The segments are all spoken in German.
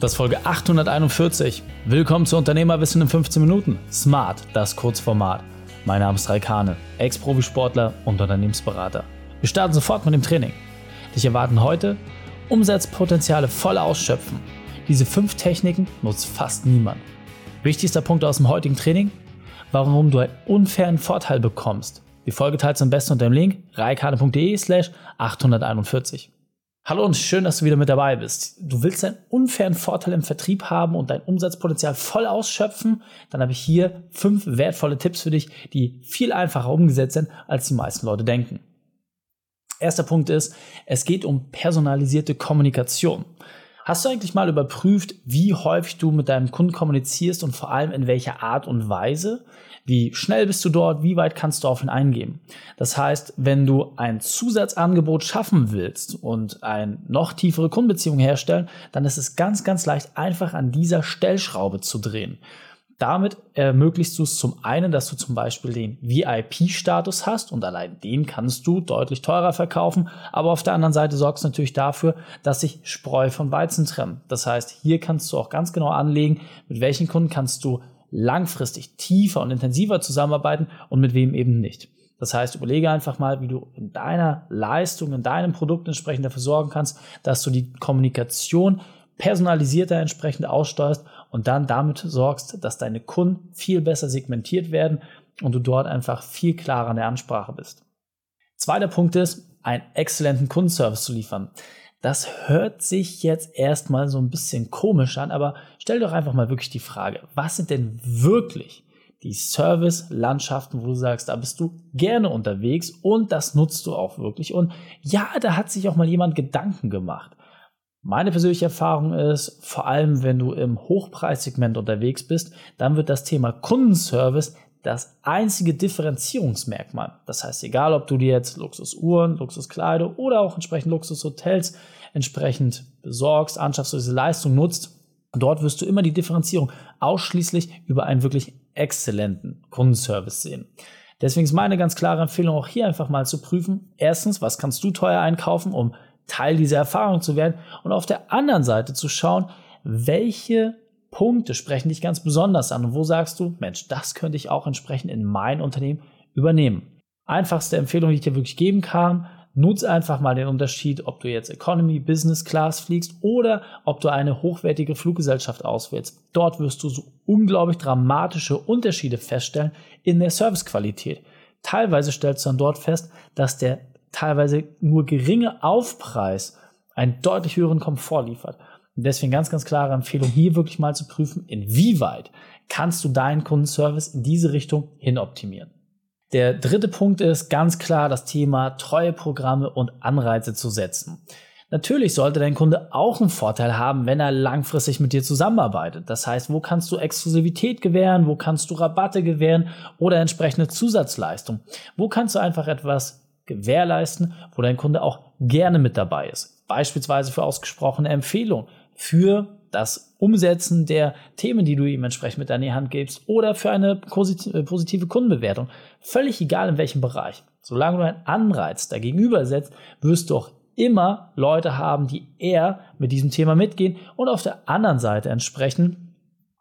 Das ist Folge 841. Willkommen zu Unternehmerwissen in 15 Minuten. Smart, das Kurzformat. Mein Name ist Raikane, Ex-Profisportler und Unternehmensberater. Wir starten sofort mit dem Training. Dich erwarten heute Umsatzpotenziale voll ausschöpfen. Diese fünf Techniken nutzt fast niemand. Wichtigster Punkt aus dem heutigen Training? Warum du einen unfairen Vorteil bekommst. Die Folge teilst am besten unter dem Link reikane.de slash 841. Hallo und schön, dass du wieder mit dabei bist. Du willst einen unfairen Vorteil im Vertrieb haben und dein Umsatzpotenzial voll ausschöpfen? Dann habe ich hier fünf wertvolle Tipps für dich, die viel einfacher umgesetzt sind, als die meisten Leute denken. Erster Punkt ist, es geht um personalisierte Kommunikation. Hast du eigentlich mal überprüft, wie häufig du mit deinem Kunden kommunizierst und vor allem in welcher Art und Weise? Wie schnell bist du dort? Wie weit kannst du auf ihn eingehen? Das heißt, wenn du ein Zusatzangebot schaffen willst und eine noch tiefere Kundenbeziehung herstellen, dann ist es ganz, ganz leicht, einfach an dieser Stellschraube zu drehen. Damit ermöglichst du es zum einen, dass du zum Beispiel den VIP-Status hast und allein den kannst du deutlich teurer verkaufen, aber auf der anderen Seite sorgst du natürlich dafür, dass sich Spreu von Weizen trennen. Das heißt, hier kannst du auch ganz genau anlegen, mit welchen Kunden kannst du langfristig tiefer und intensiver zusammenarbeiten und mit wem eben nicht. Das heißt, überlege einfach mal, wie du in deiner Leistung, in deinem Produkt entsprechend dafür sorgen kannst, dass du die Kommunikation personalisierter entsprechend aussteuerst und dann damit sorgst, dass deine Kunden viel besser segmentiert werden und du dort einfach viel klarer in der Ansprache bist. Zweiter Punkt ist, einen exzellenten Kundenservice zu liefern. Das hört sich jetzt erstmal so ein bisschen komisch an, aber stell doch einfach mal wirklich die Frage, was sind denn wirklich die Service-Landschaften, wo du sagst, da bist du gerne unterwegs und das nutzt du auch wirklich. Und ja, da hat sich auch mal jemand Gedanken gemacht. Meine persönliche Erfahrung ist, vor allem wenn du im Hochpreissegment unterwegs bist, dann wird das Thema Kundenservice das einzige Differenzierungsmerkmal. Das heißt, egal ob du dir jetzt Luxusuhren, Luxuskleider oder auch entsprechend Luxushotels entsprechend besorgst, anschaffst, diese Leistung nutzt, dort wirst du immer die Differenzierung ausschließlich über einen wirklich exzellenten Kundenservice sehen. Deswegen ist meine ganz klare Empfehlung auch hier einfach mal zu prüfen. Erstens, was kannst du teuer einkaufen, um Teil dieser Erfahrung zu werden? Und auf der anderen Seite zu schauen, welche Punkte sprechen dich ganz besonders an und wo sagst du, Mensch, das könnte ich auch entsprechend in mein Unternehmen übernehmen. Einfachste Empfehlung, die ich dir wirklich geben kann, nutze einfach mal den Unterschied, ob du jetzt Economy, Business Class fliegst oder ob du eine hochwertige Fluggesellschaft auswählst. Dort wirst du so unglaublich dramatische Unterschiede feststellen in der Servicequalität. Teilweise stellst du dann dort fest, dass der teilweise nur geringe Aufpreis einen deutlich höheren Komfort liefert. Und deswegen ganz, ganz klare Empfehlung, hier wirklich mal zu prüfen, inwieweit kannst du deinen Kundenservice in diese Richtung hin optimieren. Der dritte Punkt ist ganz klar das Thema Treueprogramme und Anreize zu setzen. Natürlich sollte dein Kunde auch einen Vorteil haben, wenn er langfristig mit dir zusammenarbeitet. Das heißt, wo kannst du Exklusivität gewähren, wo kannst du Rabatte gewähren oder entsprechende Zusatzleistung? Wo kannst du einfach etwas gewährleisten, wo dein Kunde auch gerne mit dabei ist? Beispielsweise für ausgesprochene Empfehlungen für das Umsetzen der Themen, die du ihm entsprechend mit an Hand gibst oder für eine äh, positive Kundenbewertung. Völlig egal in welchem Bereich. Solange du einen Anreiz dagegenüber setzt, wirst du auch immer Leute haben, die eher mit diesem Thema mitgehen und auf der anderen Seite entsprechend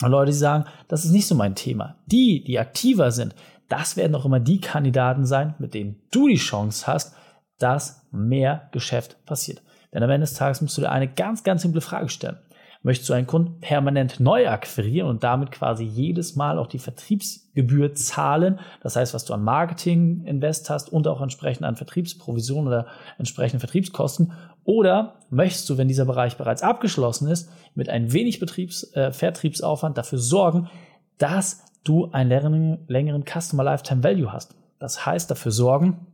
Leute, die sagen, das ist nicht so mein Thema. Die, die aktiver sind, das werden auch immer die Kandidaten sein, mit denen du die Chance hast, dass mehr Geschäft passiert. Denn am Ende des Tages musst du dir eine ganz, ganz simple Frage stellen. Möchtest du einen Kunden permanent neu akquirieren und damit quasi jedes Mal auch die Vertriebsgebühr zahlen? Das heißt, was du an Marketing invest hast und auch entsprechend an Vertriebsprovision oder entsprechende Vertriebskosten. Oder möchtest du, wenn dieser Bereich bereits abgeschlossen ist, mit ein wenig Betriebs, äh, Vertriebsaufwand dafür sorgen, dass du einen längeren, längeren Customer Lifetime Value hast? Das heißt, dafür sorgen,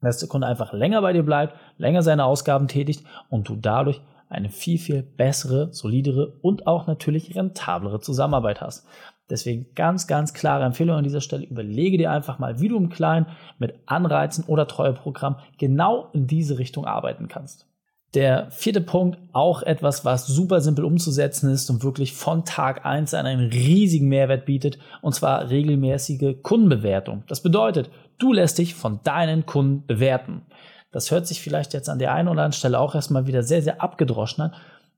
dass der Kunde einfach länger bei dir bleibt, länger seine Ausgaben tätigt und du dadurch eine viel, viel bessere, solidere und auch natürlich rentablere Zusammenarbeit hast. Deswegen ganz, ganz klare Empfehlung an dieser Stelle. Überlege dir einfach mal, wie du im Kleinen mit Anreizen oder Treueprogramm genau in diese Richtung arbeiten kannst. Der vierte Punkt, auch etwas, was super simpel umzusetzen ist und wirklich von Tag eins an einen riesigen Mehrwert bietet, und zwar regelmäßige Kundenbewertung. Das bedeutet, du lässt dich von deinen Kunden bewerten. Das hört sich vielleicht jetzt an der einen oder anderen Stelle auch erstmal wieder sehr, sehr abgedroschen an.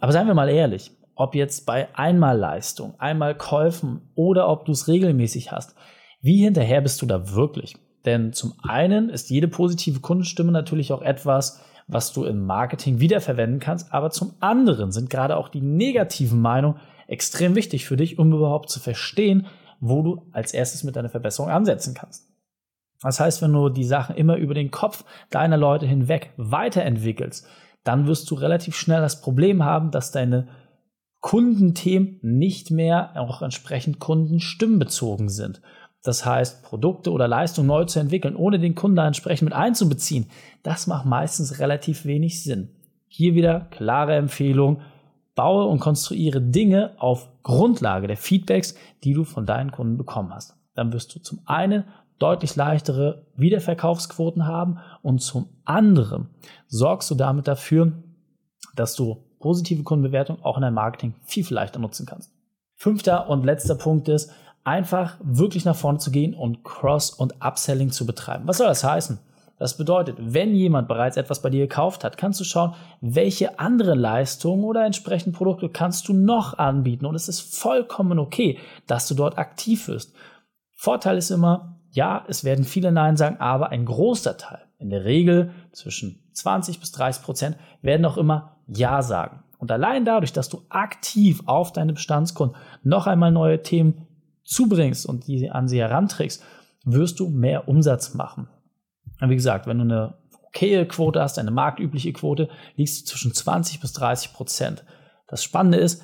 Aber seien wir mal ehrlich, ob jetzt bei Einmalleistung, Einmalkäufen oder ob du es regelmäßig hast, wie hinterher bist du da wirklich? Denn zum einen ist jede positive Kundenstimme natürlich auch etwas, was du im Marketing wiederverwenden kannst, aber zum anderen sind gerade auch die negativen Meinungen extrem wichtig für dich, um überhaupt zu verstehen, wo du als erstes mit deiner Verbesserung ansetzen kannst. Das heißt, wenn du die Sachen immer über den Kopf deiner Leute hinweg weiterentwickelst, dann wirst du relativ schnell das Problem haben, dass deine Kundenthemen nicht mehr auch entsprechend kundenstimmenbezogen sind. Das heißt, Produkte oder Leistungen neu zu entwickeln, ohne den Kunden da entsprechend mit einzubeziehen, das macht meistens relativ wenig Sinn. Hier wieder klare Empfehlung, baue und konstruiere Dinge auf Grundlage der Feedbacks, die du von deinen Kunden bekommen hast. Dann wirst du zum einen deutlich leichtere Wiederverkaufsquoten haben und zum anderen sorgst du damit dafür, dass du positive Kundenbewertung auch in deinem Marketing viel, viel leichter nutzen kannst. Fünfter und letzter Punkt ist, einfach wirklich nach vorne zu gehen und Cross- und Upselling zu betreiben. Was soll das heißen? Das bedeutet, wenn jemand bereits etwas bei dir gekauft hat, kannst du schauen, welche andere Leistungen oder entsprechenden Produkte kannst du noch anbieten. Und es ist vollkommen okay, dass du dort aktiv wirst. Vorteil ist immer, ja, es werden viele Nein sagen, aber ein großer Teil, in der Regel zwischen 20 bis 30 Prozent, werden auch immer Ja sagen. Und allein dadurch, dass du aktiv auf deine Bestandskunden noch einmal neue Themen zubringst und die an sie heranträgst, wirst du mehr Umsatz machen. Und wie gesagt, wenn du eine okaye Quote hast, eine marktübliche Quote, liegst du zwischen 20 bis 30 Prozent. Das Spannende ist,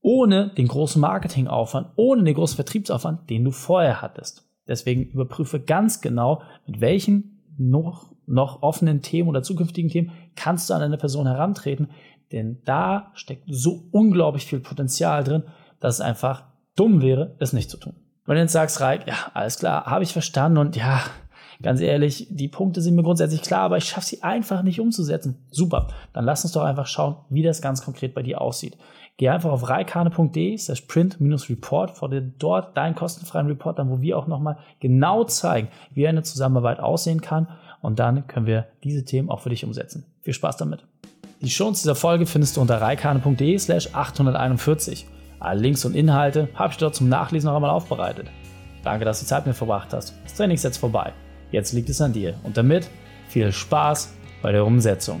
ohne den großen Marketingaufwand, ohne den großen Vertriebsaufwand, den du vorher hattest. Deswegen überprüfe ganz genau, mit welchen noch, noch offenen Themen oder zukünftigen Themen kannst du an eine Person herantreten, denn da steckt so unglaublich viel Potenzial drin, dass es einfach dumm wäre, es nicht zu tun. Wenn du jetzt sagst, Reik, ja, alles klar, habe ich verstanden und ja, ganz ehrlich, die Punkte sind mir grundsätzlich klar, aber ich schaffe sie einfach nicht umzusetzen. Super, dann lass uns doch einfach schauen, wie das ganz konkret bei dir aussieht. Geh einfach auf reikane.de slash print-report, vor dir dort deinen kostenfreien Report an, wo wir auch nochmal genau zeigen, wie eine Zusammenarbeit aussehen kann und dann können wir diese Themen auch für dich umsetzen. Viel Spaß damit. Die Shows dieser Folge findest du unter reikane.de slash 841. Alle Links und Inhalte habe ich dort zum Nachlesen noch einmal aufbereitet. Danke, dass du Zeit mit mir verbracht hast. Das Training ist jetzt vorbei. Jetzt liegt es an dir. Und damit viel Spaß bei der Umsetzung.